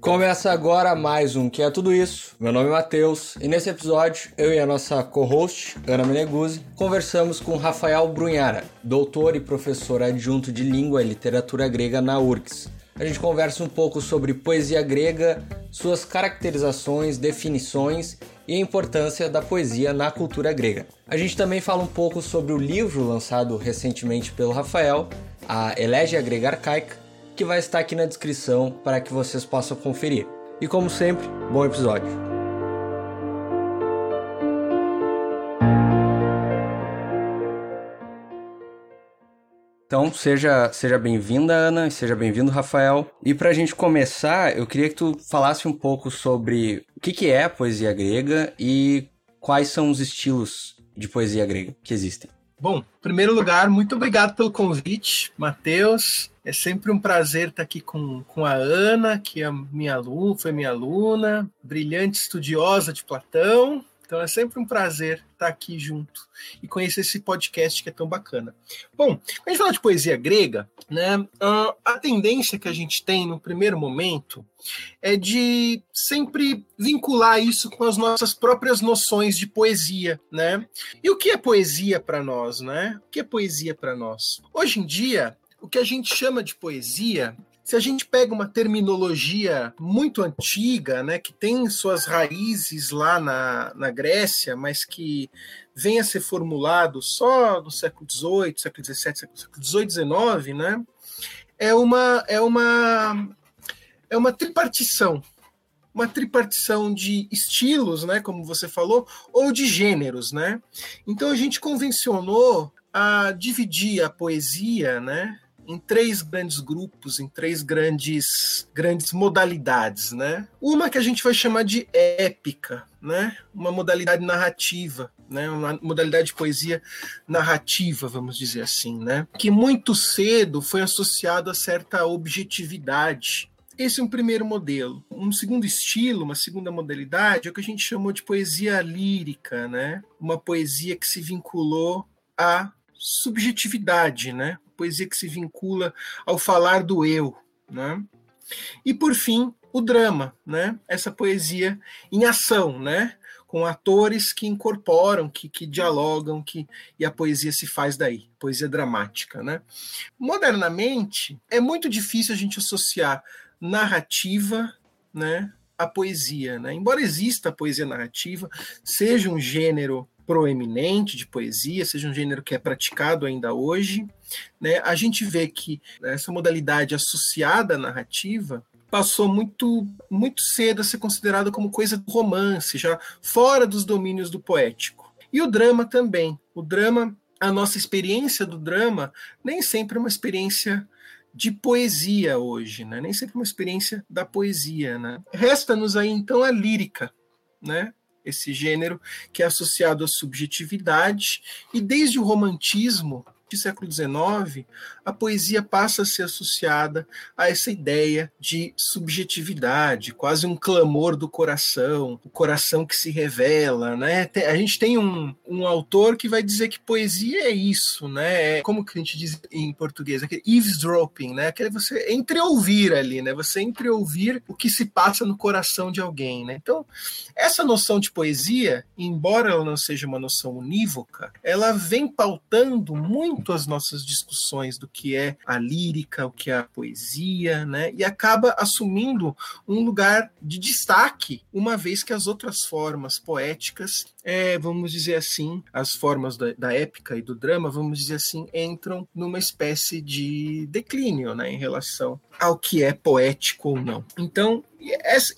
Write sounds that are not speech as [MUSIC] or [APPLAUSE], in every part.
Começa agora mais um Que é Tudo Isso. Meu nome é Matheus e nesse episódio eu e a nossa co-host, Ana Meneguzzi, conversamos com Rafael Brunhara, doutor e professor adjunto de Língua e Literatura Grega na URGS. A gente conversa um pouco sobre poesia grega, suas caracterizações, definições e a importância da poesia na cultura grega. A gente também fala um pouco sobre o livro lançado recentemente pelo Rafael, a Elegia Grega Arcaica, que vai estar aqui na descrição para que vocês possam conferir. E como sempre, bom episódio. Então, seja, seja bem-vinda, Ana, seja bem-vindo, Rafael. E para a gente começar, eu queria que tu falasse um pouco sobre o que, que é a poesia grega e quais são os estilos de poesia grega que existem. Bom, em primeiro lugar, muito obrigado pelo convite, Matheus. É sempre um prazer estar aqui com, com a Ana, que é minha aluna, foi minha aluna, brilhante estudiosa de Platão. Então é sempre um prazer estar aqui junto e conhecer esse podcast que é tão bacana. Bom, quando a gente fala de poesia grega, né, a tendência que a gente tem no primeiro momento é de sempre vincular isso com as nossas próprias noções de poesia, né? E o que é poesia para nós, né? O que é poesia para nós? Hoje em dia, o que a gente chama de poesia se a gente pega uma terminologia muito antiga, né, que tem suas raízes lá na, na Grécia, mas que vem a ser formulado só no século XVIII, século XVII, século XVIII, XIX, né, é uma, é uma, é uma tripartição, uma tripartição de estilos, né, como você falou, ou de gêneros, né. Então a gente convencionou a dividir a poesia, né, em três grandes grupos, em três grandes, grandes modalidades, né? Uma que a gente vai chamar de épica, né? Uma modalidade narrativa, né? Uma modalidade de poesia narrativa, vamos dizer assim, né? Que muito cedo foi associado a certa objetividade, esse é um primeiro modelo. Um segundo estilo, uma segunda modalidade, é o que a gente chamou de poesia lírica, né? Uma poesia que se vinculou à subjetividade, né? Poesia que se vincula ao falar do eu, né? E por fim, o drama, né? Essa poesia em ação, né? Com atores que incorporam, que, que dialogam, que e a poesia se faz daí, poesia dramática, né? Modernamente é muito difícil a gente associar narrativa, né, à poesia, né? Embora exista a poesia narrativa, seja um gênero proeminente de poesia, seja um gênero que é praticado ainda hoje, né, a gente vê que essa modalidade associada à narrativa passou muito muito cedo a ser considerada como coisa do romance, já fora dos domínios do poético. E o drama também. O drama, a nossa experiência do drama nem sempre é uma experiência de poesia hoje, né? Nem sempre é uma experiência da poesia, né? Resta-nos aí então a lírica, né? Esse gênero que é associado à subjetividade, e desde o romantismo do século XIX, a poesia passa a ser associada a essa ideia de subjetividade, quase um clamor do coração, o coração que se revela, né? A gente tem um, um autor que vai dizer que poesia é isso, né? É, como que a gente diz em português? Aquele eavesdropping, né? Aquele você entreouvir ali, né? Você entreouvir o que se passa no coração de alguém, né? Então, essa noção de poesia, embora ela não seja uma noção unívoca, ela vem pautando muito as nossas discussões do que é a lírica, o que é a poesia, né? E acaba assumindo um lugar de destaque, uma vez que as outras formas poéticas, é, vamos dizer assim, as formas da, da épica e do drama, vamos dizer assim, entram numa espécie de declínio, né, em relação ao que é poético ou não. Então,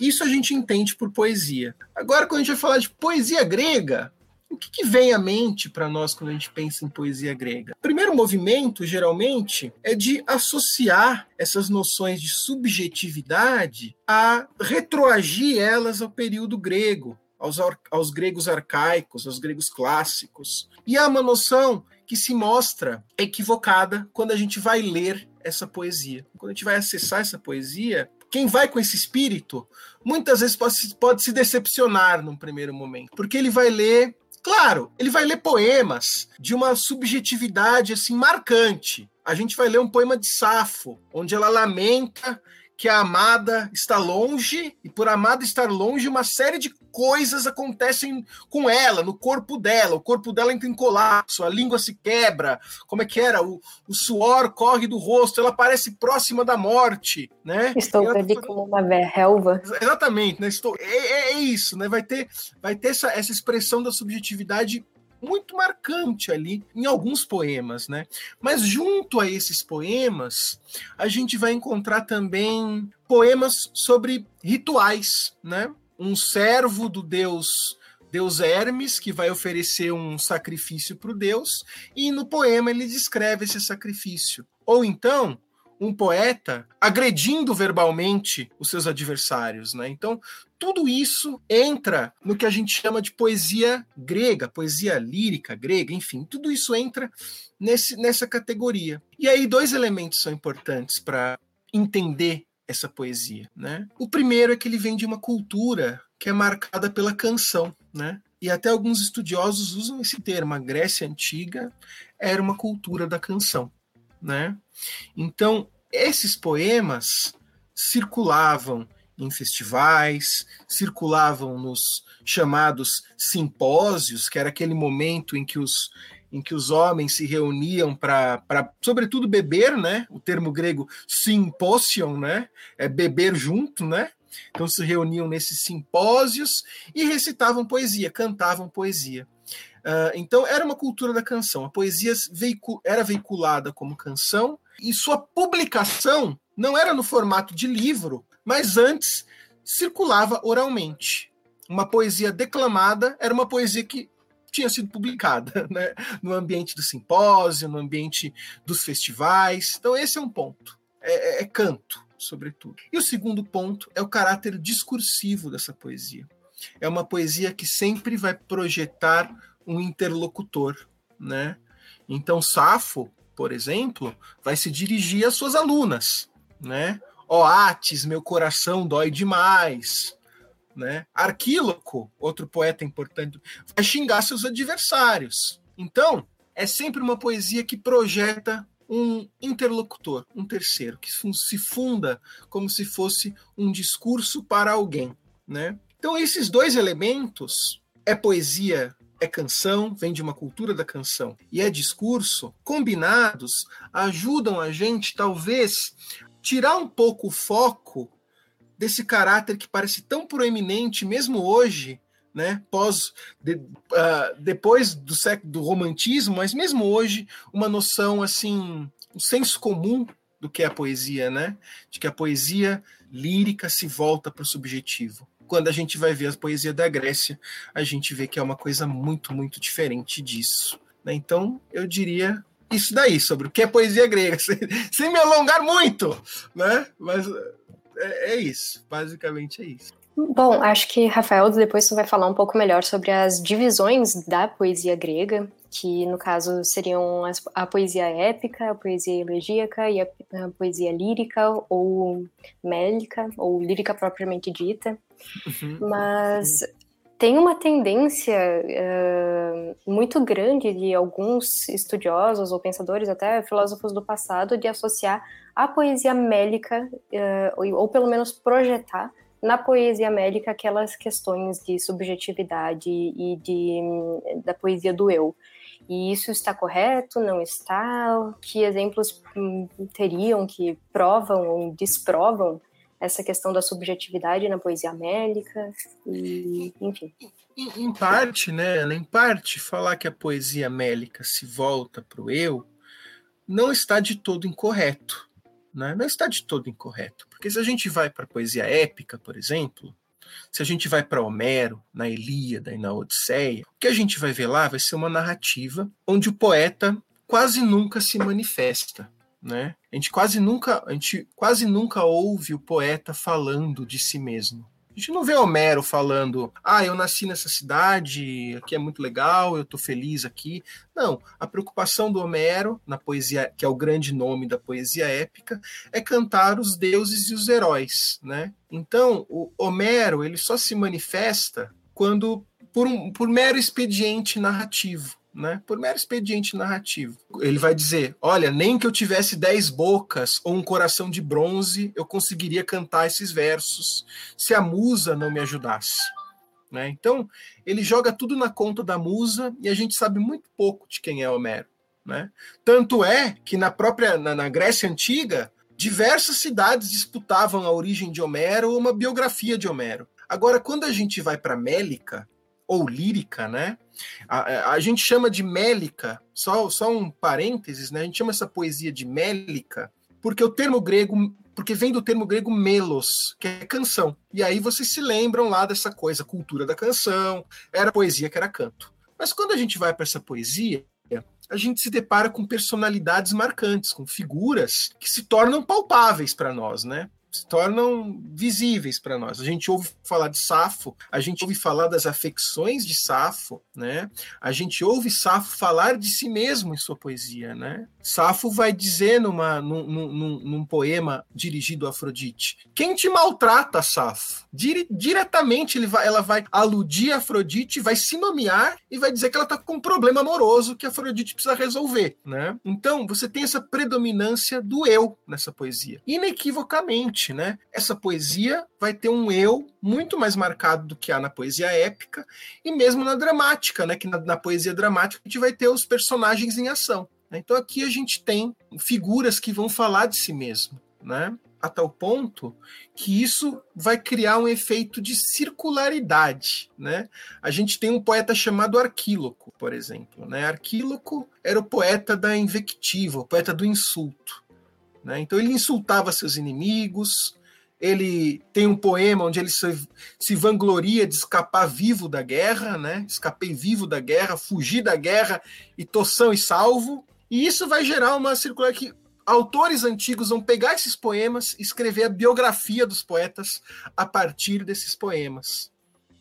isso a gente entende por poesia. Agora, quando a gente vai falar de poesia grega, o que, que vem à mente para nós quando a gente pensa em poesia grega? O primeiro movimento, geralmente, é de associar essas noções de subjetividade a retroagir elas ao período grego, aos, aos gregos arcaicos, aos gregos clássicos. E há uma noção que se mostra equivocada quando a gente vai ler essa poesia. Quando a gente vai acessar essa poesia, quem vai com esse espírito muitas vezes pode, pode se decepcionar num primeiro momento, porque ele vai ler Claro, ele vai ler poemas de uma subjetividade assim marcante. a gente vai ler um poema de Safo, onde ela lamenta que a amada está longe, e por amada estar longe, uma série de coisas acontecem com ela, no corpo dela. O corpo dela entra em colapso, a língua se quebra. Como é que era? O, o suor corre do rosto, ela parece próxima da morte, né? Estou ela, ali como uma relva. Exatamente, né? Estou, é, é, é, isso, né? Vai ter, vai ter essa, essa expressão da subjetividade muito marcante ali em alguns poemas, né? Mas junto a esses poemas, a gente vai encontrar também poemas sobre rituais, né? Um servo do deus Deus Hermes, que vai oferecer um sacrifício para o Deus, e no poema ele descreve esse sacrifício. Ou então, um poeta agredindo verbalmente os seus adversários, né? Então, tudo isso entra no que a gente chama de poesia grega, poesia lírica grega, enfim, tudo isso entra nesse, nessa categoria. E aí, dois elementos são importantes para entender essa poesia, né? O primeiro é que ele vem de uma cultura que é marcada pela canção, né? E até alguns estudiosos usam esse termo. A Grécia antiga era uma cultura da canção, né? Então, esses poemas circulavam em festivais, circulavam nos chamados simpósios, que era aquele momento em que os, em que os homens se reuniam para, sobretudo, beber, né? O termo grego symposion, né? É beber junto, né? Então se reuniam nesses simpósios e recitavam poesia, cantavam poesia. Uh, então era uma cultura da canção. A poesia veicu era veiculada como canção e sua publicação não era no formato de livro, mas antes circulava oralmente. Uma poesia declamada era uma poesia que tinha sido publicada [LAUGHS] né? no ambiente do simpósio, no ambiente dos festivais. Então, esse é um ponto. É, é, é canto, sobretudo. E o segundo ponto é o caráter discursivo dessa poesia. É uma poesia que sempre vai projetar um interlocutor, né? Então, Safo, por exemplo, vai se dirigir às suas alunas, né? Ó, Ates, meu coração dói demais. Né? Arquíloco, outro poeta importante, vai xingar seus adversários. Então, é sempre uma poesia que projeta um interlocutor, um terceiro, que se funda como se fosse um discurso para alguém. Né? Então, esses dois elementos é poesia é canção, vem de uma cultura da canção, e é discurso, combinados, ajudam a gente, talvez, tirar um pouco o foco desse caráter que parece tão proeminente, mesmo hoje, né, pós de, uh, depois do século do romantismo, mas mesmo hoje uma noção assim, um senso comum do que é a poesia, né, de que a poesia lírica se volta para o subjetivo. Quando a gente vai ver a poesia da Grécia, a gente vê que é uma coisa muito, muito diferente disso. Né? Então, eu diria isso daí, sobre o que é poesia grega, [LAUGHS] sem, sem me alongar muito, né? Mas é, é, isso, basicamente é isso. Bom, acho que Rafael depois você vai falar um pouco melhor sobre as divisões da poesia grega, que no caso seriam a poesia épica, a poesia elegíaca e a, a poesia lírica ou mélica, ou lírica propriamente dita. Uhum. Mas tem uma tendência uh, muito grande de alguns estudiosos ou pensadores, até filósofos do passado, de associar a poesia mélica, uh, ou, ou, pelo menos projetar na poesia mélica aquelas questões de subjetividade e de, da poesia do eu. E isso está correto? Não está? Que exemplos hum, teriam que provam ou desprovam essa questão da subjetividade na poesia mélica, e, enfim. Em, parte, né, em parte, falar que a poesia mélica se volta para o eu não está de todo incorreto. Né? Não está de todo incorreto. Porque se a gente vai para a poesia épica, por exemplo, se a gente vai para Homero, na Ilíada e na Odisseia, o que a gente vai ver lá vai ser uma narrativa onde o poeta quase nunca se manifesta né? A gente quase nunca, a gente quase nunca ouve o poeta falando de si mesmo. A gente não vê Homero falando, ah, eu nasci nessa cidade, aqui é muito legal, eu tô feliz aqui. Não, a preocupação do Homero, na poesia, que é o grande nome da poesia épica, é cantar os deuses e os heróis, né? Então, o Homero, ele só se manifesta quando por um por mero expediente narrativo né, por mero expediente narrativo. Ele vai dizer: olha, nem que eu tivesse dez bocas ou um coração de bronze, eu conseguiria cantar esses versos se a musa não me ajudasse. Né? Então, ele joga tudo na conta da musa e a gente sabe muito pouco de quem é Homero. Né? Tanto é que na própria na, na Grécia Antiga, diversas cidades disputavam a origem de Homero ou uma biografia de Homero. Agora, quando a gente vai para Mélica, ou lírica, né? A, a, gente chama de mélica, só, só um parênteses, né? A gente chama essa poesia de mélica porque o termo grego, porque vem do termo grego melos, que é canção. E aí vocês se lembram lá dessa coisa, cultura da canção, era poesia que era canto. Mas quando a gente vai para essa poesia, a gente se depara com personalidades marcantes, com figuras que se tornam palpáveis para nós, né? Se tornam visíveis para nós. A gente ouve falar de Safo, a gente ouve falar das afecções de Safo, né? A gente ouve Safo falar de si mesmo em sua poesia, né? Safo vai dizer numa, num, num, num poema dirigido a Afrodite: Quem te maltrata, Safo? Dire, diretamente ele vai, ela vai aludir a Afrodite, vai se nomear e vai dizer que ela está com um problema amoroso que a Afrodite precisa resolver, né? Então você tem essa predominância do eu nessa poesia, inequivocamente né? Essa poesia vai ter um eu muito mais marcado do que há na poesia épica e mesmo na dramática, né? Que na, na poesia dramática a gente vai ter os personagens em ação. Né? Então aqui a gente tem figuras que vão falar de si mesmo, né? A tal ponto que isso vai criar um efeito de circularidade, né? A gente tem um poeta chamado Arquíloco, por exemplo, né? Arquíloco era o poeta da invectiva, o poeta do insulto. Né? Então ele insultava seus inimigos, ele tem um poema onde ele se, se, vangloria de escapar vivo da guerra, né? Escapei vivo da guerra, fugi da guerra e tô são e salvo. E isso vai gerar uma circular que autores antigos vão pegar esses poemas e escrever a biografia dos poetas a partir desses poemas,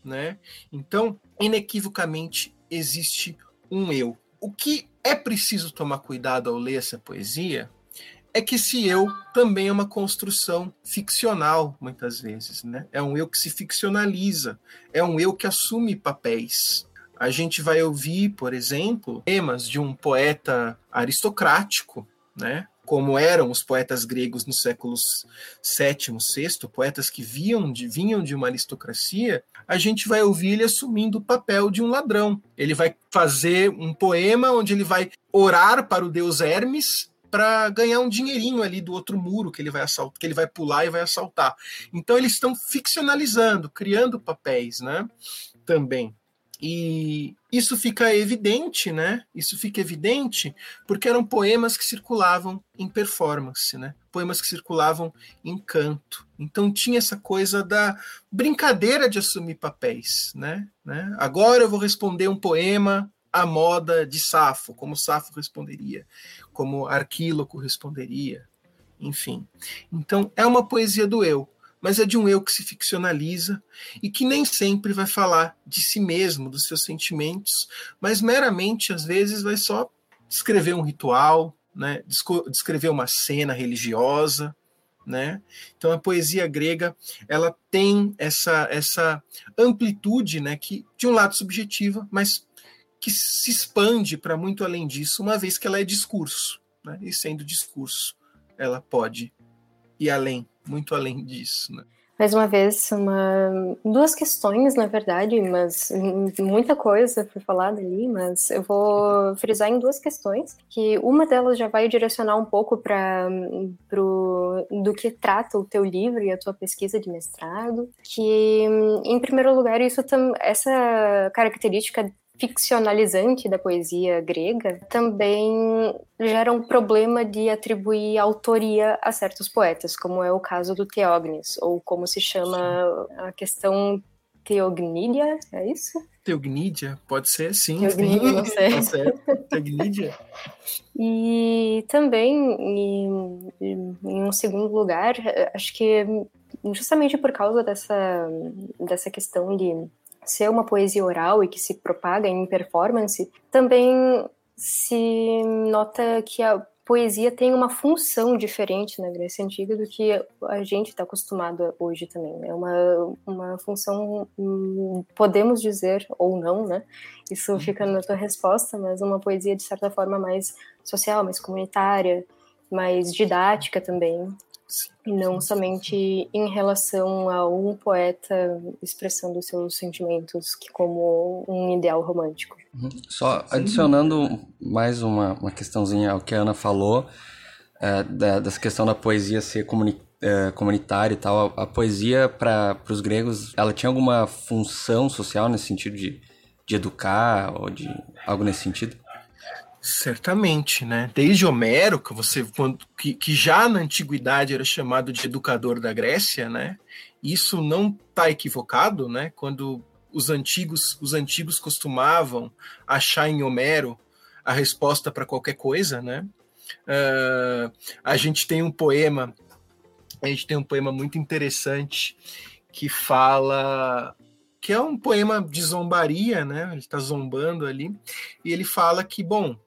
né? Então, inequivocamente existe um eu. O que é preciso tomar cuidado ao ler essa poesia é que esse eu também é uma construção ficcional, muitas vezes. Né? É um eu que se ficcionaliza, é um eu que assume papéis. A gente vai ouvir, por exemplo, temas de um poeta aristocrático, né? Como eram os poetas gregos nos séculos VII, VI, poetas que viam de, vinham de uma aristocracia, a gente vai ouvir ele assumindo o papel de um ladrão. Ele vai fazer um poema onde ele vai orar para o deus Hermes para ganhar um dinheirinho ali do outro muro que ele vai assaltar, que ele vai pular e vai assaltar. Então eles estão ficcionalizando, criando papéis, né? Também. E isso fica evidente, né? Isso fica evidente porque eram poemas que circulavam em performance, né? Poemas que circulavam em canto. Então tinha essa coisa da brincadeira de assumir papéis, né? né? Agora eu vou responder um poema à moda de Safo, como Safo responderia como Arquíloco responderia, enfim. Então, é uma poesia do eu, mas é de um eu que se ficcionaliza e que nem sempre vai falar de si mesmo, dos seus sentimentos, mas meramente, às vezes, vai só descrever um ritual, né? descrever uma cena religiosa, né? Então a poesia grega ela tem essa essa amplitude, né? Que de um lado subjetiva, mas que se expande para muito além disso, uma vez que ela é discurso. Né? E sendo discurso, ela pode ir além, muito além disso. Né? Mais uma vez, uma... duas questões, na verdade, mas muita coisa foi falada ali, mas eu vou frisar em duas questões, que uma delas já vai direcionar um pouco para do que trata o teu livro e a tua pesquisa de mestrado, que, em primeiro lugar, isso essa característica ficcionalizante da poesia grega também gera um problema de atribuir autoria a certos poetas, como é o caso do Teognis, ou como se chama a questão Teognídia, é isso? Teognídia, pode ser, sim. Teognídia, não [LAUGHS] sei. Tá certo. Teognídia. E também, em, em, um segundo lugar, acho que justamente por causa dessa, dessa questão de ser uma poesia oral e que se propaga em performance, também se nota que a poesia tem uma função diferente na Grécia Antiga do que a gente está acostumado hoje também. É uma, uma função, hum, podemos dizer, ou não, né? Isso uhum. fica na tua resposta, mas uma poesia de certa forma mais social, mais comunitária, mais didática também. E não somente em relação a um poeta expressando seus sentimentos que como um ideal romântico. Uhum. Só adicionando mais uma, uma questãozinha ao que a Ana falou, é, da, dessa questão da poesia ser é, comunitária e tal. A, a poesia, para os gregos, ela tinha alguma função social nesse sentido de, de educar ou de algo nesse sentido? Certamente, né? Desde Homero, que você que, que já na antiguidade era chamado de educador da Grécia, né? Isso não está equivocado, né? Quando os antigos os antigos costumavam achar em Homero a resposta para qualquer coisa, né? Uh, a gente tem um poema, a gente tem um poema muito interessante que fala que é um poema de zombaria, né? Ele está zombando ali e ele fala que bom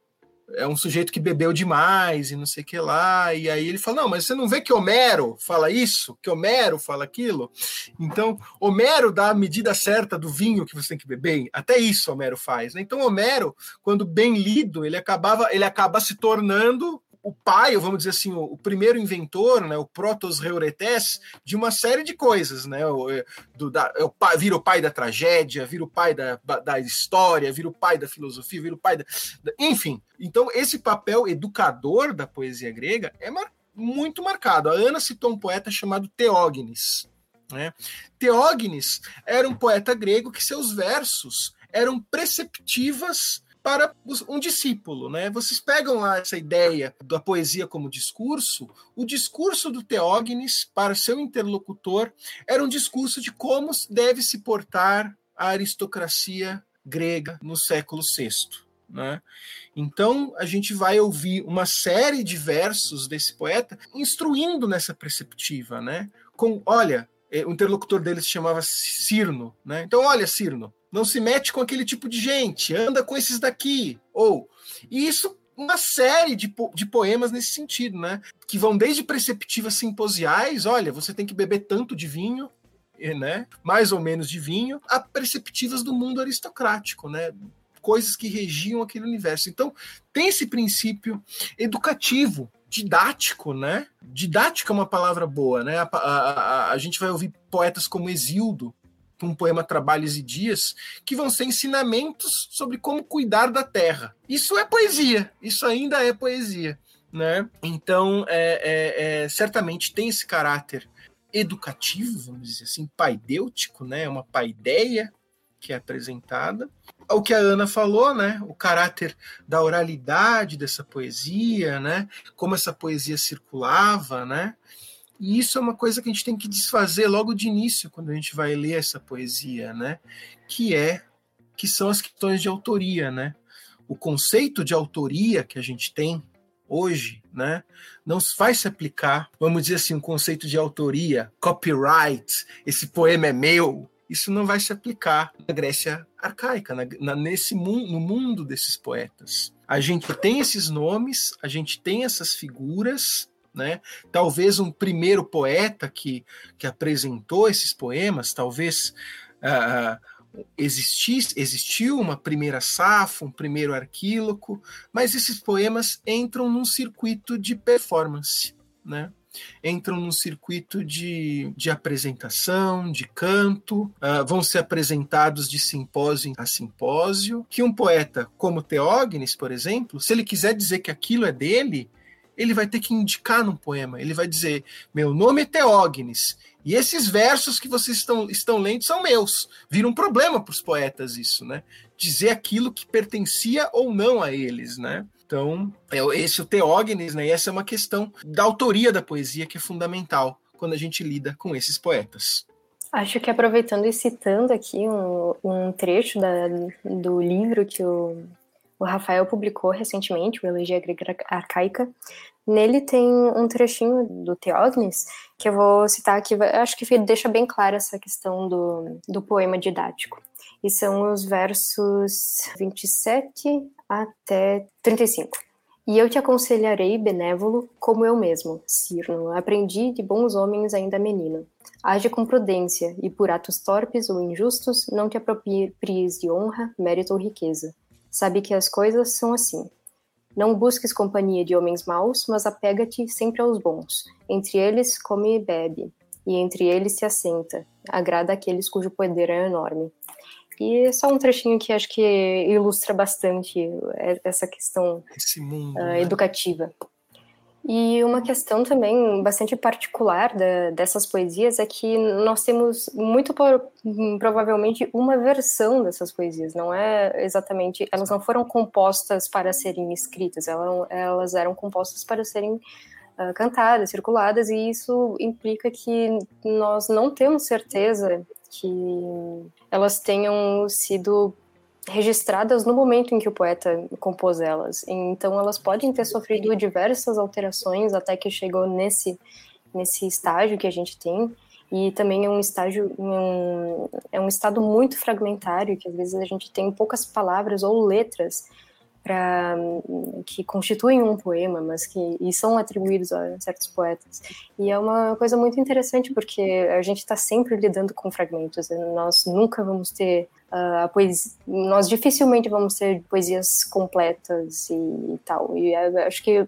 é um sujeito que bebeu demais e não sei o que lá. E aí ele fala: Não, mas você não vê que Homero fala isso? Que Homero fala aquilo? Então, Homero dá a medida certa do vinho que você tem que beber. Até isso Homero faz. Né? Então, Homero, quando bem lido, ele acabava, ele acaba se tornando o pai, vamos dizer assim, o, o, primeiro inventor, né, o Protos Reuretes, de uma série de coisas, né, o, é, do, da, é o vira o pai da tragédia, vira o pai da, da história, vira o pai da filosofia, vira o pai da, da enfim. Então esse papel educador da poesia grega é mar, muito marcado. A Ana citou um poeta chamado Teógenes. Né? Teógenes era um poeta grego que seus versos eram preceptivas para um discípulo, né? Vocês pegam lá essa ideia da poesia como discurso, o discurso do Teógenes para seu interlocutor era um discurso de como deve se portar a aristocracia grega no século VI. Né? Então a gente vai ouvir uma série de versos desse poeta instruindo nessa perceptiva, né? Com, olha, é, o interlocutor dele se chamava Cirno, né? Então, olha, Cirno, não se mete com aquele tipo de gente, anda com esses daqui. Ou, e isso uma série de, po de poemas nesse sentido, né? Que vão desde preceptivas simposiais, olha, você tem que beber tanto de vinho, né? Mais ou menos de vinho, a preceptivas do mundo aristocrático, né? Coisas que regiam aquele universo. Então, tem esse princípio educativo didático, né? Didático é uma palavra boa, né? A, a, a, a gente vai ouvir poetas como Exildo, um poema Trabalhos e Dias, que vão ser ensinamentos sobre como cuidar da terra. Isso é poesia, isso ainda é poesia. Né? Então, é, é, é, certamente tem esse caráter educativo, vamos dizer assim, paidêutico, né? uma paideia que é apresentada. O que a Ana falou, né? O caráter da oralidade dessa poesia, né? Como essa poesia circulava, né? E isso é uma coisa que a gente tem que desfazer logo de início quando a gente vai ler essa poesia, né? Que é que são as questões de autoria, né? O conceito de autoria que a gente tem hoje, né, não vai se aplicar, vamos dizer assim, um conceito de autoria, copyright, esse poema é meu, isso não vai se aplicar na Grécia arcaica, na, na, nesse no mundo desses poetas. A gente tem esses nomes, a gente tem essas figuras, né? Talvez um primeiro poeta que, que apresentou esses poemas, talvez uh, existisse, existiu uma primeira safra, um primeiro arquíloco, mas esses poemas entram num circuito de performance, né? entram num circuito de, de apresentação, de canto, uh, vão ser apresentados de simpósio a simpósio, que um poeta como Teógenes, por exemplo, se ele quiser dizer que aquilo é dele, ele vai ter que indicar num poema. Ele vai dizer: Meu nome é Teógenes, e esses versos que vocês estão, estão lendo são meus. Vira um problema para os poetas isso, né? Dizer aquilo que pertencia ou não a eles, né? Então, é esse é o Teógenes, né? E essa é uma questão da autoria da poesia que é fundamental quando a gente lida com esses poetas. Acho que aproveitando e citando aqui um, um trecho da, do livro que o o Rafael publicou recentemente, o Elegia Grega Arcaica. Nele tem um trechinho do Teógenes que eu vou citar aqui, acho que deixa bem clara essa questão do, do poema didático. E são os versos 27 até 35. E eu te aconselharei, benévolo, como eu mesmo, Cirno, aprendi de bons homens ainda menino. Age com prudência, e por atos torpes ou injustos não te apropries de honra, mérito ou riqueza. Sabe que as coisas são assim. Não busques companhia de homens maus, mas apega-te sempre aos bons. Entre eles come e bebe, e entre eles se assenta. Agrada aqueles cujo poder é enorme. E é só um trechinho que acho que ilustra bastante essa questão mundo, uh, educativa. E uma questão também bastante particular da, dessas poesias é que nós temos muito provavelmente uma versão dessas poesias, não é exatamente, elas não foram compostas para serem escritas, elas, elas eram compostas para serem uh, cantadas, circuladas, e isso implica que nós não temos certeza que elas tenham sido registradas no momento em que o poeta compôs elas. Então elas podem ter sofrido diversas alterações até que chegou nesse nesse estágio que a gente tem e também é um estágio um, é um estado muito fragmentário que às vezes a gente tem poucas palavras ou letras para que constituem um poema, mas que e são atribuídos a certos poetas. E é uma coisa muito interessante porque a gente está sempre lidando com fragmentos. Né? Nós nunca vamos ter uh, poesia, nós dificilmente vamos ter poesias completas e, e tal. E é, acho que é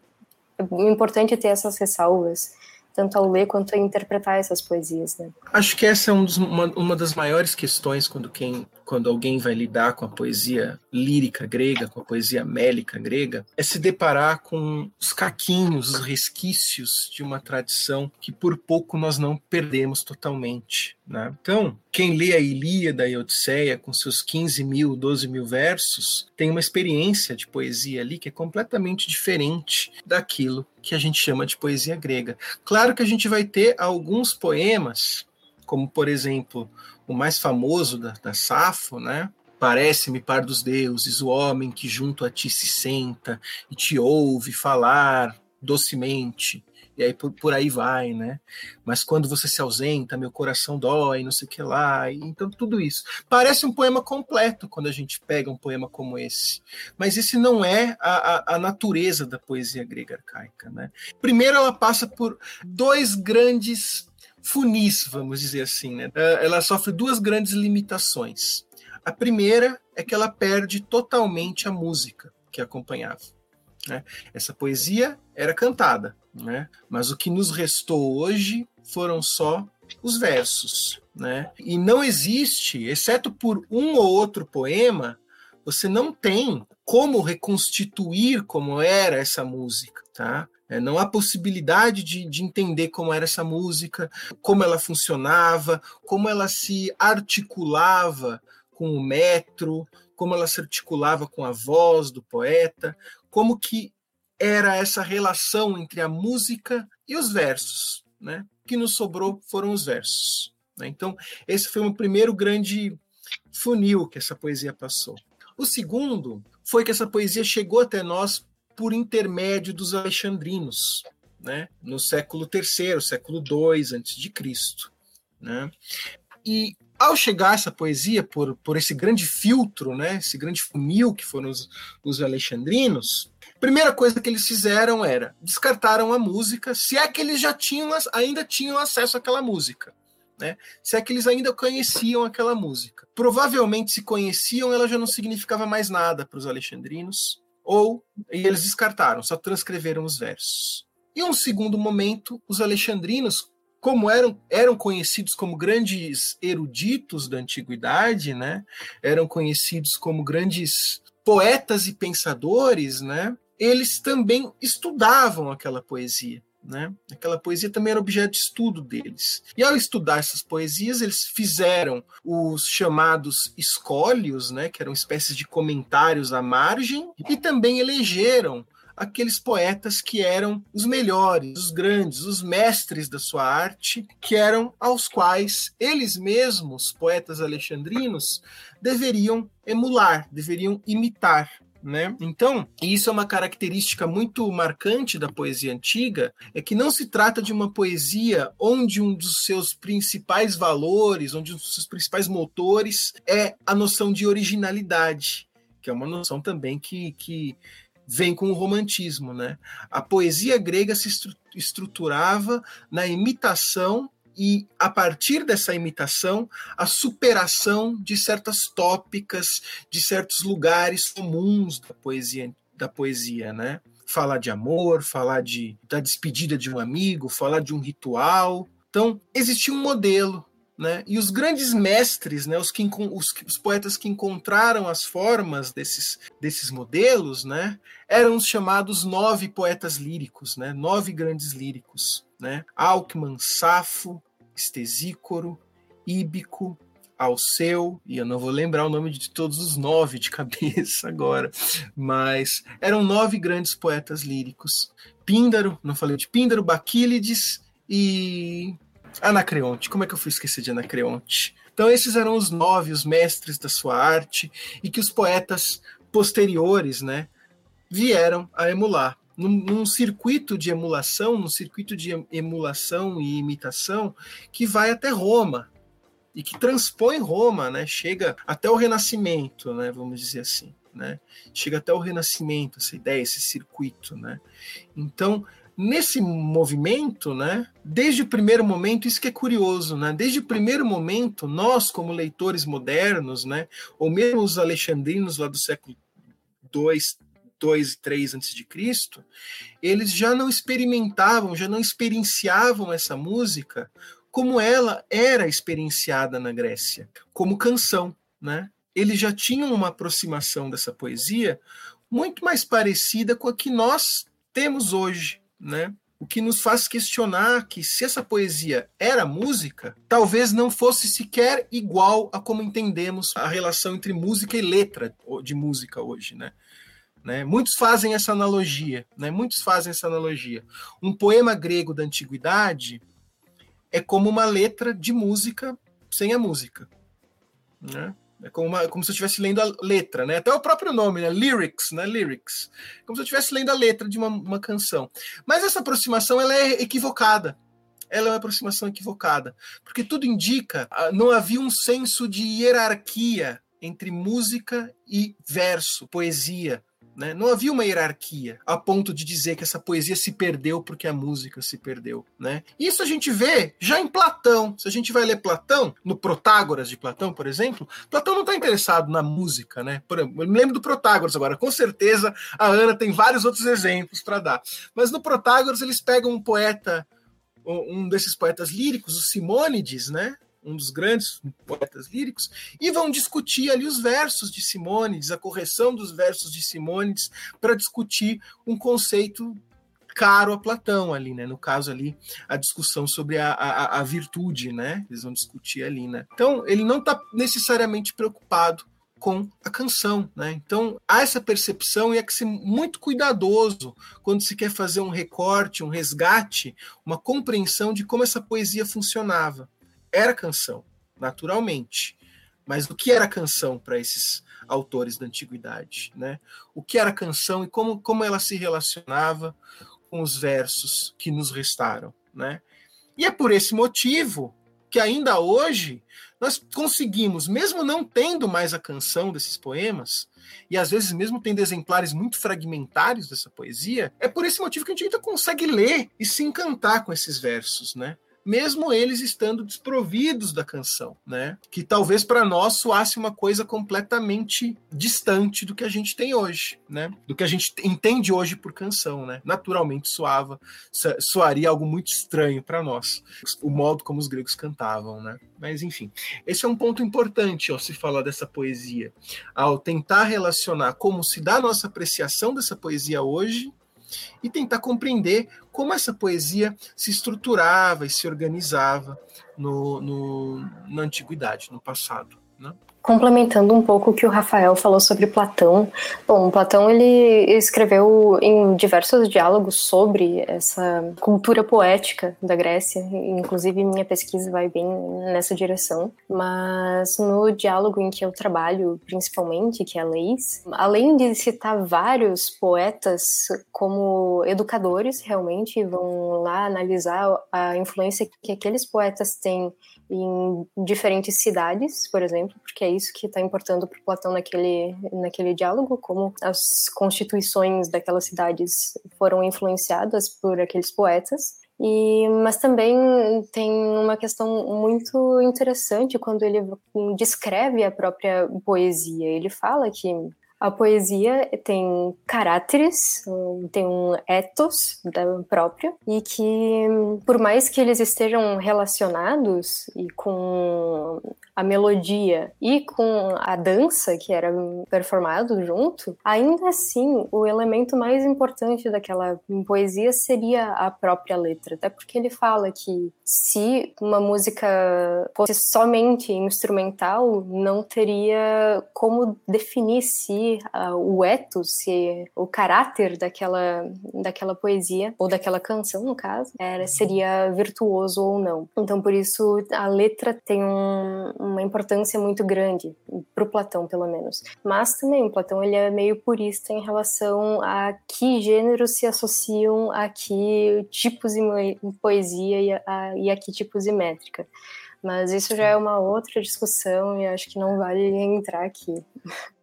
importante ter essas ressalvas tanto ao ler quanto a interpretar essas poesias. Né? Acho que essa é um dos, uma, uma das maiores questões quando quem quando alguém vai lidar com a poesia lírica grega, com a poesia mélica grega, é se deparar com os caquinhos, os resquícios de uma tradição que por pouco nós não perdemos totalmente. Né? Então, quem lê a Ilíada e a Odisseia com seus 15 mil, 12 mil versos, tem uma experiência de poesia ali que é completamente diferente daquilo que a gente chama de poesia grega. Claro que a gente vai ter alguns poemas, como por exemplo o mais famoso da, da Safo, né? Parece-me par dos deuses, o homem que junto a ti se senta e te ouve falar docemente. E aí por, por aí vai, né? Mas quando você se ausenta, meu coração dói, não sei o que lá. E, então, tudo isso. Parece um poema completo quando a gente pega um poema como esse. Mas esse não é a, a, a natureza da poesia grega arcaica, né? Primeiro, ela passa por dois grandes funis, vamos dizer assim. Né? Ela sofre duas grandes limitações. A primeira é que ela perde totalmente a música que acompanhava. Né? Essa poesia era cantada, né? mas o que nos restou hoje foram só os versos. Né? E não existe, exceto por um ou outro poema, você não tem como reconstituir como era essa música. Tá? É, não há possibilidade de, de entender como era essa música, como ela funcionava, como ela se articulava com o metro, como ela se articulava com a voz do poeta, como que era essa relação entre a música e os versos. Né? O que nos sobrou foram os versos. Né? Então, esse foi o primeiro grande funil que essa poesia passou. O segundo foi que essa poesia chegou até nós por intermédio dos alexandrinos, né? no século III, século II antes de Cristo. Né? E ao chegar essa poesia por, por esse grande filtro, né, esse grande funil que foram os, os alexandrinos, primeira coisa que eles fizeram era descartaram a música, se é que eles já tinham, ainda tinham acesso àquela música. Né? Se é que eles ainda conheciam aquela música. Provavelmente, se conheciam, ela já não significava mais nada para os alexandrinos ou e eles descartaram, só transcreveram os versos. E um segundo momento, os alexandrinos, como eram, eram conhecidos como grandes eruditos da antiguidade, né? Eram conhecidos como grandes poetas e pensadores, né? Eles também estudavam aquela poesia. Né? Aquela poesia também era objeto de estudo deles. E ao estudar essas poesias, eles fizeram os chamados escólios, né, que eram espécies de comentários à margem, e também elegeram aqueles poetas que eram os melhores, os grandes, os mestres da sua arte, que eram aos quais eles mesmos, poetas alexandrinos, deveriam emular, deveriam imitar né? Então, isso é uma característica muito marcante da poesia antiga, é que não se trata de uma poesia onde um dos seus principais valores, onde um dos seus principais motores é a noção de originalidade, que é uma noção também que, que vem com o romantismo, né? A poesia grega se estruturava na imitação e a partir dessa imitação, a superação de certas tópicas, de certos lugares comuns da poesia, da poesia, né? Falar de amor, falar de da despedida de um amigo, falar de um ritual. Então, existia um modelo, né? E os grandes mestres, né, os, que, os, os, poetas que encontraram as formas desses, desses modelos, né, eram os chamados nove poetas líricos, né, nove grandes líricos. Né? Alckmin, Safo, Estesícoro, Íbico, Alceu, e eu não vou lembrar o nome de todos os nove de [LAUGHS] cabeça agora, mas eram nove grandes poetas líricos. Píndaro, não falei de Píndaro, Baquílides e Anacreonte. Como é que eu fui esquecer de Anacreonte? Então, esses eram os nove, os mestres da sua arte, e que os poetas posteriores né, vieram a emular. Num, num, circuito de emulação, num circuito de emulação e imitação que vai até Roma e que transpõe Roma, né? Chega até o Renascimento, né? Vamos dizer assim, né? Chega até o Renascimento essa ideia, esse circuito, né? Então nesse movimento, né, desde o primeiro momento, isso que é curioso, né, desde o primeiro momento, nós, como leitores modernos, né, ou mesmo os alexandrinos lá do século 2, 2 e 3 antes de Cristo, eles já não experimentavam, já não experienciavam essa música como ela era experienciada na Grécia, como canção, né? Eles já tinham uma aproximação dessa poesia muito mais parecida com a que nós temos hoje, né? O que nos faz questionar que se essa poesia era música, talvez não fosse sequer igual a como entendemos a relação entre música e letra de música hoje, né? Né? Muitos fazem essa analogia, né? Muitos fazem essa analogia. Um poema grego da antiguidade é como uma letra de música sem a música, né? É como, uma, como se eu estivesse lendo a letra, né? Até o próprio nome, né? Lyrics, né? Lyrics. Como se eu estivesse lendo a letra de uma, uma canção. Mas essa aproximação ela é equivocada. Ela é uma aproximação equivocada. Porque tudo indica, ah, não havia um senso de hierarquia entre música e verso, poesia. Né? Não havia uma hierarquia a ponto de dizer que essa poesia se perdeu porque a música se perdeu. Né? Isso a gente vê já em Platão. Se a gente vai ler Platão, no Protágoras de Platão, por exemplo, Platão não está interessado na música. Né? Por, eu me lembro do Protágoras agora, com certeza a Ana tem vários outros exemplos para dar. Mas no Protágoras eles pegam um poeta, um desses poetas líricos, o Simônides, né? Um dos grandes poetas líricos, e vão discutir ali os versos de Simônides, a correção dos versos de Simônides, para discutir um conceito caro a Platão ali, né? No caso ali, a discussão sobre a, a, a virtude, né? Eles vão discutir ali, né? Então, ele não está necessariamente preocupado com a canção, né? Então, há essa percepção e há que ser muito cuidadoso quando se quer fazer um recorte, um resgate, uma compreensão de como essa poesia funcionava era canção, naturalmente. Mas o que era canção para esses autores da antiguidade? Né? O que era canção e como, como ela se relacionava com os versos que nos restaram? Né? E é por esse motivo que ainda hoje nós conseguimos, mesmo não tendo mais a canção desses poemas, e às vezes mesmo tendo exemplares muito fragmentários dessa poesia, é por esse motivo que a gente ainda consegue ler e se encantar com esses versos, né? Mesmo eles estando desprovidos da canção, né? Que talvez para nós soasse uma coisa completamente distante do que a gente tem hoje, né? Do que a gente entende hoje por canção, né? Naturalmente soava, soaria algo muito estranho para nós, o modo como os gregos cantavam, né? Mas enfim, esse é um ponto importante ao se falar dessa poesia, ao tentar relacionar como se dá a nossa apreciação dessa poesia hoje e tentar compreender como essa poesia se estruturava e se organizava no, no na antiguidade, no passado. Né? Complementando um pouco o que o Rafael falou sobre Platão. Bom, Platão ele escreveu em diversos diálogos sobre essa cultura poética da Grécia, inclusive minha pesquisa vai bem nessa direção. Mas no diálogo em que eu trabalho principalmente, que é Leis, além de citar vários poetas como educadores, realmente vão lá analisar a influência que aqueles poetas têm em diferentes cidades, por exemplo, porque é isso que está importando para Platão naquele, naquele diálogo, como as constituições daquelas cidades foram influenciadas por aqueles poetas. E, mas também tem uma questão muito interessante quando ele descreve a própria poesia. Ele fala que a poesia tem caráteres, tem um ethos próprio, e que, por mais que eles estejam relacionados e com a melodia e com a dança que era performado junto, ainda assim o elemento mais importante daquela poesia seria a própria letra, até porque ele fala que se uma música fosse somente instrumental, não teria como definir se uh, o ethos, se o caráter daquela, daquela poesia, ou daquela canção, no caso, era, seria virtuoso ou não. Então, por isso, a letra tem um, uma importância muito grande, para o Platão, pelo menos. Mas também, o Platão ele é meio purista em relação a que gêneros se associam a que tipos de poesia e a, e a que tipos de métrica. Mas isso já é uma outra discussão e acho que não vale entrar aqui.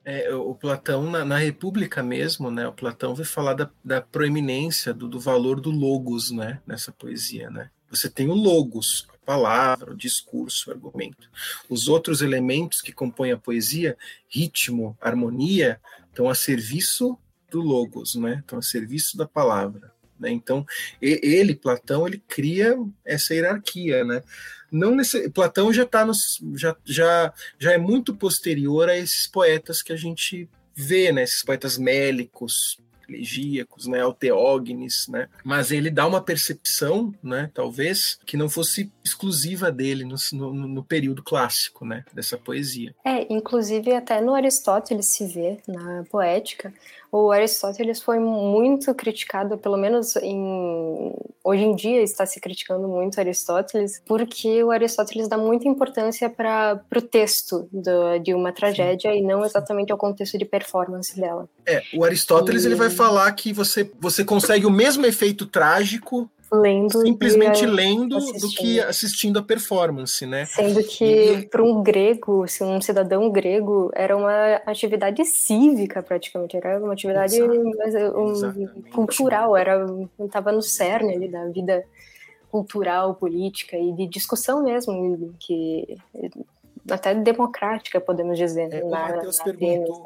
É, o Platão, na, na, República mesmo, né, o Platão vai falar da, da proeminência, do, do, valor do logos né, nessa poesia. Né? Você tem o logos, a palavra, o discurso, o argumento. Os outros elementos que compõem a poesia, ritmo, harmonia, estão a serviço do logos, né? estão a serviço da palavra. Né? Então, ele, Platão, ele cria essa hierarquia, né? Não nesse, Platão já tá nos, já, já, já é muito posterior a esses poetas que a gente vê, né? Esses poetas mélicos, elegíacos, né, Alteógenes, né? Mas ele dá uma percepção, né, talvez, que não fosse exclusiva dele no, no, no, período clássico, né, dessa poesia. É, inclusive até no Aristóteles se vê na poética o Aristóteles foi muito criticado, pelo menos em, hoje em dia está se criticando muito Aristóteles, porque o Aristóteles dá muita importância para o texto do, de uma tragédia Sim. e não exatamente ao contexto de performance dela. É, o Aristóteles e... ele vai falar que você, você consegue o mesmo efeito trágico lendo simplesmente lendo assistindo. do que assistindo a performance, né? Sendo que para um grego, se um cidadão grego era uma atividade cívica praticamente, era uma atividade um, cultural, era estava no cerne ali da vida cultural, política e de discussão mesmo, que até democrática podemos dizer. É, o Matheus perguntou.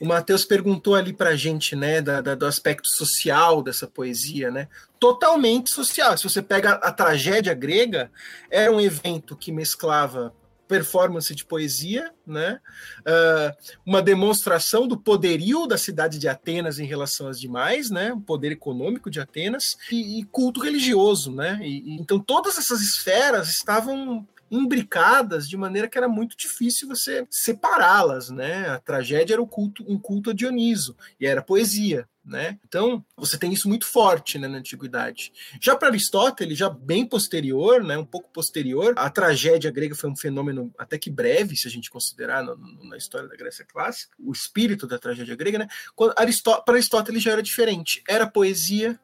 O Matheus perguntou ali para a gente, né, da, da, do aspecto social dessa poesia, né? Totalmente social. Se você pega a, a tragédia grega, era um evento que mesclava performance de poesia, né? Uh, uma demonstração do poderio da cidade de Atenas em relação às demais, né? O poder econômico de Atenas e, e culto religioso, né? E, e, então todas essas esferas estavam imbricadas de maneira que era muito difícil você separá-las, né? A tragédia era o culto, um culto a Dioniso e era poesia, né? Então, você tem isso muito forte né, na antiguidade. Já para Aristóteles, já bem posterior, né, um pouco posterior, a tragédia grega foi um fenômeno até que breve, se a gente considerar no, no, na história da Grécia clássica, o espírito da tragédia grega, né? Para Aristóteles já era diferente. Era poesia,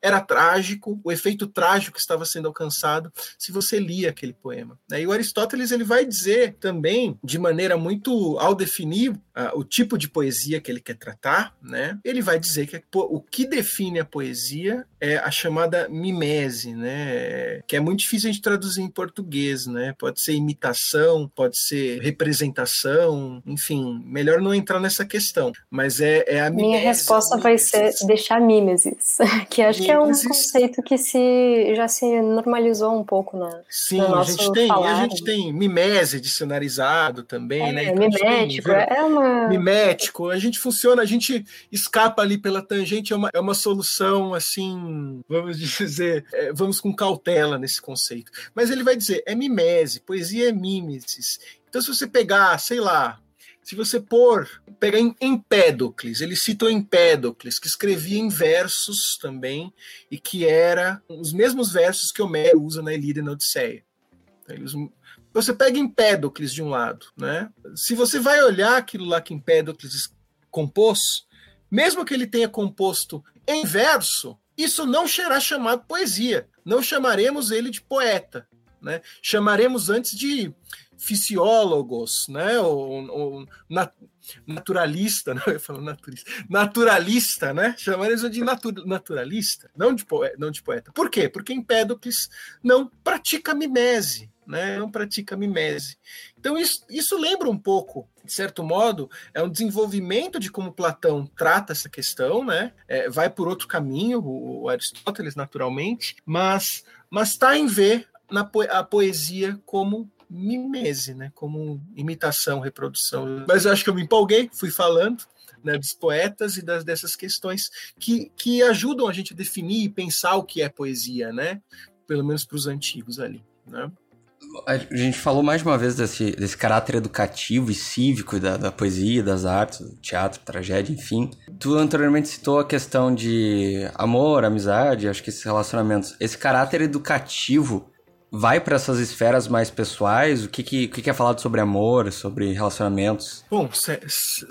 era trágico, o efeito trágico estava sendo alcançado se você lia aquele poema. Né? E o Aristóteles ele vai dizer também, de maneira muito ao definir uh, o tipo de poesia que ele quer tratar, né? ele vai dizer que o que define a poesia é a chamada mimese, né? que é muito difícil a gente traduzir em português. Né? Pode ser imitação, pode ser representação, enfim, melhor não entrar nessa questão. Mas é, é a mimese. Minha resposta vai ser deixar mimeses, [LAUGHS] que acho que que é um conceito que se já se normalizou um pouco na Sim, no a gente tem, falar. a gente tem mimese dicionarizado também, é, né? Então, mimético, é uma mimético, a gente funciona, a gente escapa ali pela tangente, é uma, é uma solução assim, vamos [LAUGHS] dizer, é, vamos com cautela nesse conceito. Mas ele vai dizer, é mimese, poesia é mimesis. Então se você pegar, sei lá, se você pôr, pegar em Empédocles, ele cita Empédocles, que escrevia em versos também, e que era os mesmos versos que Homero usa na Ilíada e na Odisseia. Então, você pega Empédocles de um lado, né? Se você vai olhar aquilo lá que Empédocles compôs, mesmo que ele tenha composto em verso, isso não será chamado poesia. Não chamaremos ele de poeta, né? Chamaremos antes de fisiólogos, né? Ou, ou nat naturalista, [LAUGHS] não, eu falo naturalista, naturalista, né? Chamaremos de natu naturalista, não de, poeta, não de poeta. Por quê? Porque Empédocles não pratica mimese, né? Não pratica mimese. Então isso, isso lembra um pouco, de certo modo, é um desenvolvimento de como Platão trata essa questão, né? É, vai por outro caminho, o, o Aristóteles naturalmente, mas está em ver na a poesia como mimese, né? Como imitação, reprodução. Mas eu acho que eu me empolguei, fui falando. Né, dos poetas e das, dessas questões que, que ajudam a gente a definir e pensar o que é poesia, né? Pelo menos para os antigos ali. Né? A gente falou mais uma vez desse, desse caráter educativo e cívico da, da poesia, das artes, do teatro, tragédia, enfim. Tu anteriormente citou a questão de amor, amizade, acho que esses relacionamentos. Esse caráter educativo vai para essas esferas mais pessoais? O que, que, que, que é falado sobre amor, sobre relacionamentos? Bom,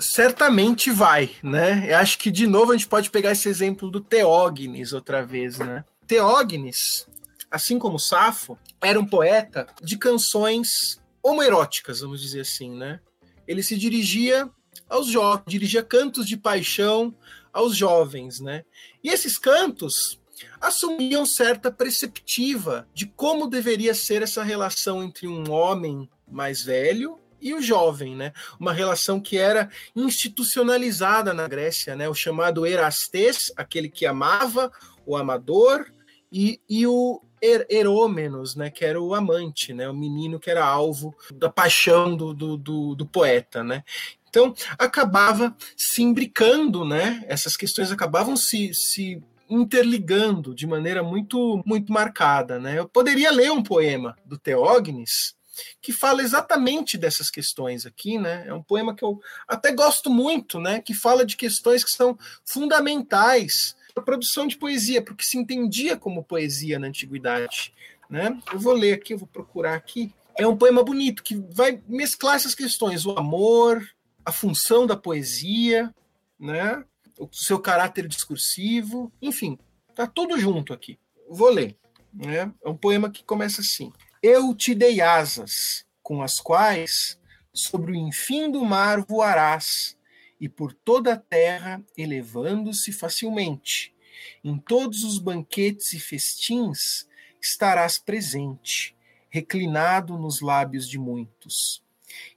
certamente vai, né? Eu acho que de novo a gente pode pegar esse exemplo do Teógenes outra vez, né? Teógenes, assim como Safo, era um poeta de canções homoeróticas, vamos dizer assim, né? Ele se dirigia aos jovens, dirigia cantos de paixão aos jovens, né? E esses cantos assumiam certa perceptiva de como deveria ser essa relação entre um homem mais velho e o jovem, né? Uma relação que era institucionalizada na Grécia, né? O chamado erastes, aquele que amava, o amador, e, e o er, erômenos, né? Que era o amante, né? O menino que era alvo da paixão do, do, do, do poeta, né? Então acabava se imbricando, né? Essas questões acabavam se, se interligando de maneira muito muito marcada, né? Eu poderia ler um poema do Teógenes que fala exatamente dessas questões aqui, né? É um poema que eu até gosto muito, né? Que fala de questões que são fundamentais para a produção de poesia, porque se entendia como poesia na antiguidade, né? Eu vou ler aqui, eu vou procurar aqui. É um poema bonito que vai mesclar essas questões, o amor, a função da poesia, né? O seu caráter discursivo, enfim, tá tudo junto aqui. Vou ler. Né? É um poema que começa assim: Eu te dei asas, com as quais sobre o enfim do mar voarás, e por toda a terra elevando-se facilmente. Em todos os banquetes e festins estarás presente, reclinado nos lábios de muitos.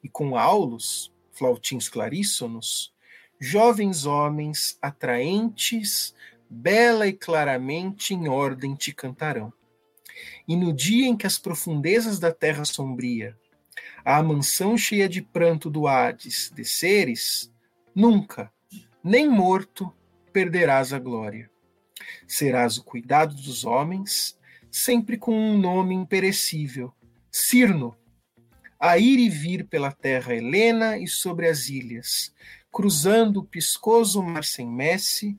E com aulos, flautins claríssonos, jovens homens atraentes, bela e claramente em ordem te cantarão. E no dia em que as profundezas da terra sombria, a mansão cheia de pranto do Hades desceres, nunca, nem morto, perderás a glória. Serás o cuidado dos homens, sempre com um nome imperecível, Cirno, a ir e vir pela terra helena e sobre as ilhas, cruzando o piscoso mar sem messe,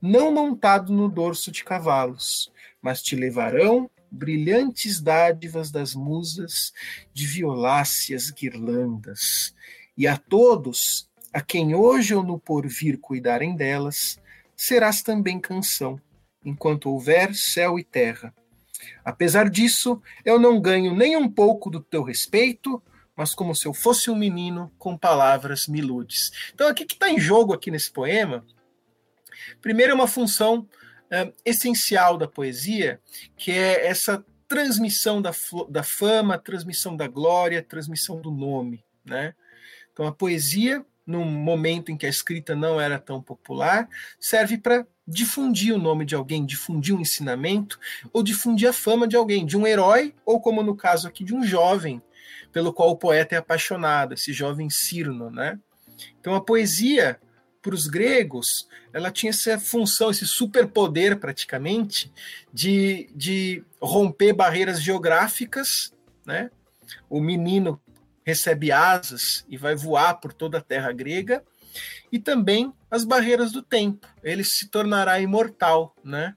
não montado no dorso de cavalos, mas te levarão brilhantes dádivas das musas de violáceas guirlandas, e a todos, a quem hoje ou no porvir cuidarem delas, serás também canção, enquanto houver céu e terra. Apesar disso, eu não ganho nem um pouco do teu respeito, mas como se eu fosse um menino com palavras miludes. Então, o que está em jogo aqui nesse poema? Primeiro, é uma função é, essencial da poesia, que é essa transmissão da, da fama, transmissão da glória, transmissão do nome. Né? Então, a poesia, num momento em que a escrita não era tão popular, serve para difundir o nome de alguém, difundir um ensinamento, ou difundir a fama de alguém, de um herói, ou como no caso aqui, de um jovem pelo qual o poeta é apaixonado, esse jovem Cirno, né? Então a poesia para os gregos, ela tinha essa função, esse superpoder praticamente de, de romper barreiras geográficas, né? O menino recebe asas e vai voar por toda a terra grega, e também as barreiras do tempo. Ele se tornará imortal, né?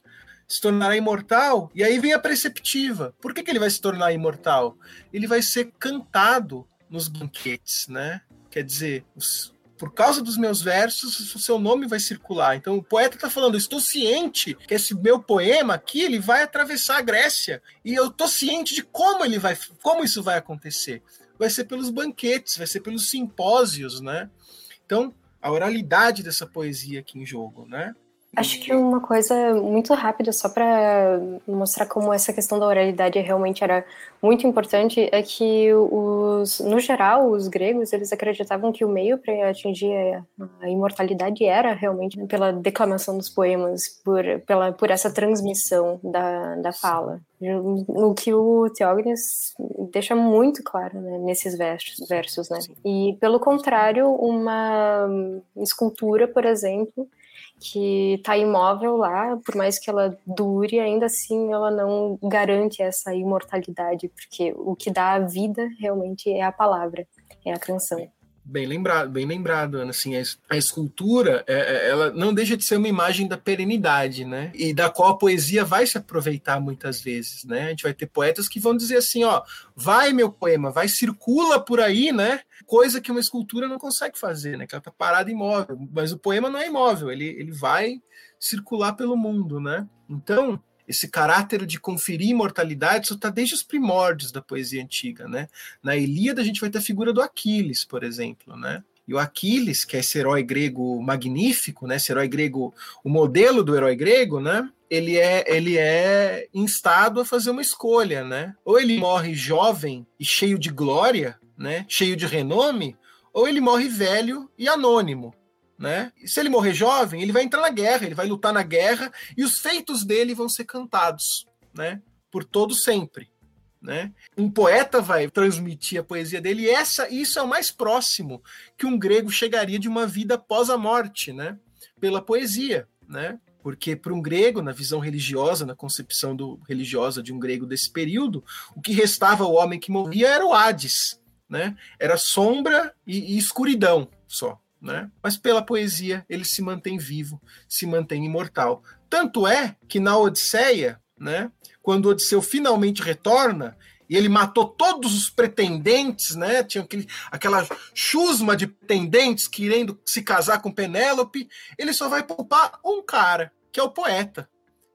Se tornará imortal, e aí vem a preceptiva. Por que, que ele vai se tornar imortal? Ele vai ser cantado nos banquetes, né? Quer dizer, os, por causa dos meus versos, o seu nome vai circular. Então o poeta está falando: estou ciente que esse meu poema aqui ele vai atravessar a Grécia e eu estou ciente de como ele vai, como isso vai acontecer. Vai ser pelos banquetes, vai ser pelos simpósios, né? Então a oralidade dessa poesia aqui em jogo, né? Acho que uma coisa muito rápida, só para mostrar como essa questão da oralidade realmente era muito importante, é que os, no geral, os gregos eles acreditavam que o meio para atingir a, imortalidade era realmente pela declamação dos poemas, por, pela, por essa transmissão da, da fala. O que o Teógenes deixa muito claro né, nesses versos, versos né? E, pelo contrário, uma escultura, por exemplo, que está imóvel lá, por mais que ela dure, ainda assim ela não garante essa imortalidade, porque o que dá a vida realmente é a palavra, é a canção. Bem lembrado, bem lembrado, Ana. Assim, a escultura, é, é, ela não deixa de ser uma imagem da perenidade, né? E da qual a poesia vai se aproveitar muitas vezes, né? A gente vai ter poetas que vão dizer assim, ó, vai meu poema, vai circula por aí, né? Coisa que uma escultura não consegue fazer, né? Que ela tá parada imóvel. Mas o poema não é imóvel, ele, ele vai circular pelo mundo, né? Então, esse caráter de conferir imortalidade, isso está desde os primórdios da poesia antiga, né? Na Ilíada a gente vai ter a figura do Aquiles, por exemplo, né? E o Aquiles, que é esse herói grego magnífico, né? Esse herói grego, o modelo do herói grego, né? Ele é, ele é instado a fazer uma escolha, né? Ou ele morre jovem e cheio de glória, né? Cheio de renome, ou ele morre velho e anônimo, né? E se ele morrer jovem, ele vai entrar na guerra, ele vai lutar na guerra e os feitos dele vão ser cantados, né? Por todo sempre, né? Um poeta vai transmitir a poesia dele e essa, isso é o mais próximo que um grego chegaria de uma vida após a morte, né? Pela poesia, né? Porque para um grego, na visão religiosa, na concepção do, religiosa de um grego desse período, o que restava ao homem que morria era o Hades, né? Era sombra e, e escuridão só, né? Mas pela poesia ele se mantém vivo, se mantém imortal. Tanto é que na Odisseia, né, quando Odisseu finalmente retorna, e ele matou todos os pretendentes, né? Tinha aquele, aquela chusma de pretendentes querendo se casar com Penélope. Ele só vai poupar um cara, que é o poeta.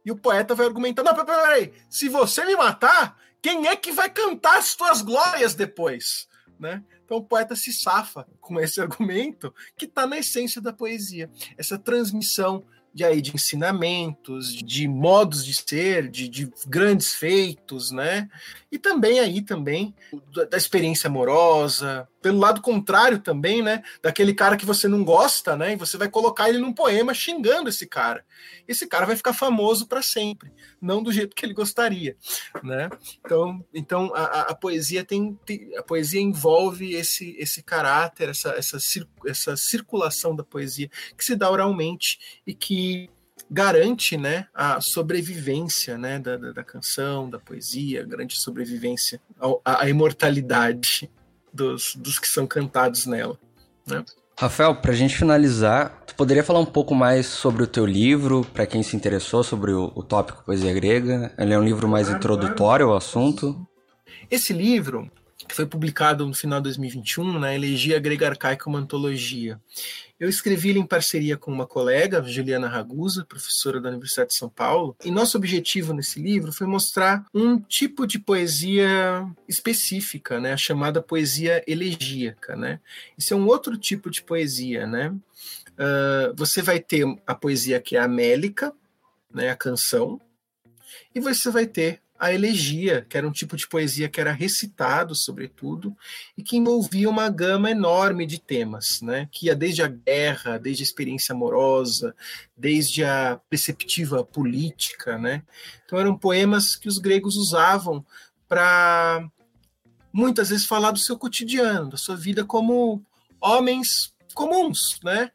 E o poeta vai argumentar: não, peraí, se você me matar, quem é que vai cantar as tuas glórias depois? Né? Então o poeta se safa com esse [LAUGHS] argumento que está na essência da poesia, essa transmissão de aí de ensinamentos, de modos de ser, de, de, grandes feitos, né? E também aí também da, da, experiência amorosa, pelo lado contrário também, né? Daquele cara que você não gosta, né? E você vai colocar ele num poema xingando esse cara. Esse cara vai ficar famoso para sempre, não do jeito que ele gostaria, né? Então, então a, a poesia tem, a poesia envolve esse esse caráter, essa, essa, essa circulação da poesia que se dá oralmente e que garante né, a sobrevivência né, da, da, da canção, da poesia, garante sobrevivência, a imortalidade dos, dos que são cantados nela. Né? Rafael, para a gente finalizar, tu poderia falar um pouco mais sobre o teu livro, para quem se interessou sobre o, o, tópico poesia grega? Ele é um livro mais introdutório ao assunto? Esse livro, que foi publicado no final de 2021, na Elegia Grega Arcaica, uma antologia. Eu escrevi ele em parceria com uma colega, Juliana Ragusa, professora da Universidade de São Paulo, e nosso objetivo nesse livro foi mostrar um tipo de poesia específica, né, a chamada poesia elegíaca, né? Isso é um outro tipo de poesia, né? Uh, você vai ter a poesia que é a né, a canção, e você vai ter a elegia, que era um tipo de poesia que era recitado, sobretudo, e que envolvia uma gama enorme de temas, né? que ia desde a guerra, desde a experiência amorosa, desde a perceptiva política. Né? Então, eram poemas que os gregos usavam para muitas vezes falar do seu cotidiano, da sua vida como homens comuns, né?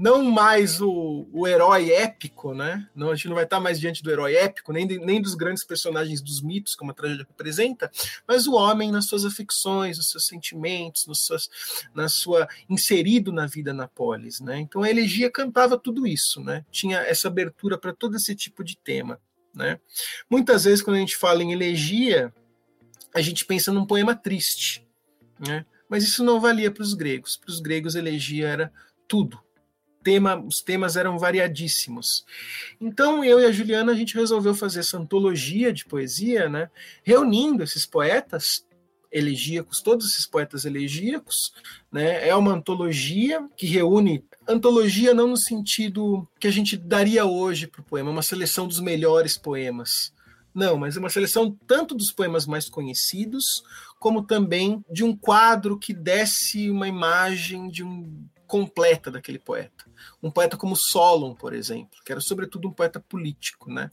Não mais o, o herói épico, né? Não, a gente não vai estar mais diante do herói épico, nem, nem dos grandes personagens dos mitos, como a tragédia representa, mas o homem nas suas afecções, nos seus sentimentos, nos seus, na sua inserido na vida na polis, né? Então a elegia cantava tudo isso, né? Tinha essa abertura para todo esse tipo de tema, né? Muitas vezes quando a gente fala em elegia, a gente pensa num poema triste, né? Mas isso não valia para os gregos. Para os gregos, elegia era tudo. Tema, os temas eram variadíssimos. Então eu e a Juliana a gente resolveu fazer essa antologia de poesia, né, reunindo esses poetas elegíacos, todos esses poetas elegíacos, né? É uma antologia que reúne antologia não no sentido que a gente daria hoje para o poema, uma seleção dos melhores poemas. Não, mas é uma seleção tanto dos poemas mais conhecidos, como também de um quadro que desse uma imagem de um completa daquele poeta. Um poeta como Solon, por exemplo, que era sobretudo um poeta político, né?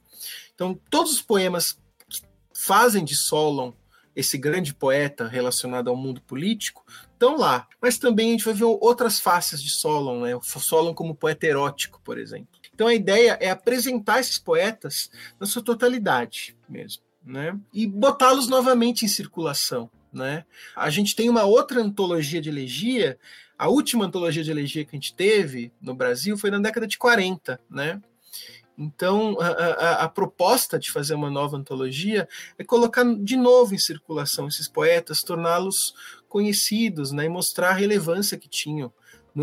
Então, todos os poemas que fazem de Solon esse grande poeta relacionado ao mundo político, estão lá. Mas também a gente vai ver outras faces de Solon, né? Solon como poeta erótico, por exemplo. Então a ideia é apresentar esses poetas na sua totalidade mesmo, né? E botá-los novamente em circulação, né? A gente tem uma outra antologia de elegia, a última antologia de elegia que a gente teve no Brasil foi na década de 40, né? Então, a, a, a, proposta de fazer uma nova antologia é colocar de novo em circulação esses poetas, torná-los conhecidos né, e mostrar a relevância que tinham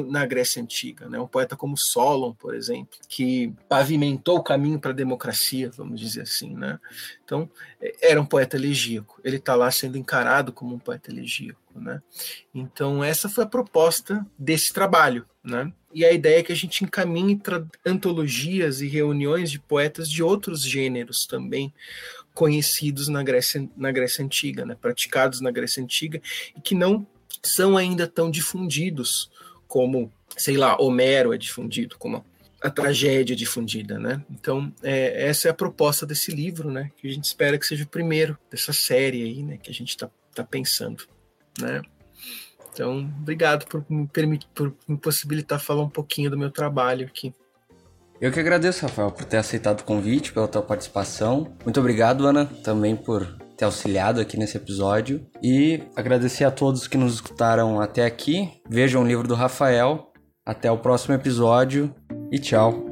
na Grécia Antiga. Né? Um poeta como Solon, por exemplo, que pavimentou o caminho para a democracia, vamos dizer assim. Né? Então, é, era um poeta elegíaco. Ele está lá sendo encarado como um poeta elegíaco. Né? Então, essa foi a proposta desse trabalho. Né? E a ideia é que a gente encaminhe antologias e reuniões de poetas de outros gêneros também conhecidos na Grécia, na Grécia Antiga, né? praticados na Grécia Antiga, e que não são ainda tão difundidos como, sei lá, Homero é difundido, como a tragédia difundida, né? Então, é, essa é a proposta desse livro, né? Que a gente espera que seja o primeiro dessa série aí, né? Que a gente está tá pensando, né? Então, obrigado por me permitir, por me possibilitar falar um pouquinho do meu trabalho aqui. Eu que agradeço, Rafael, por ter aceitado o convite, pela tua participação. Muito obrigado, Ana, também por ter auxiliado aqui nesse episódio. E agradecer a todos que nos escutaram até aqui. Vejam o livro do Rafael. Até o próximo episódio e tchau.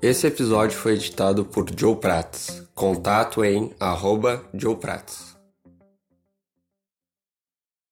Esse episódio foi editado por Joe Prats. Contato em arroba Joe Prats.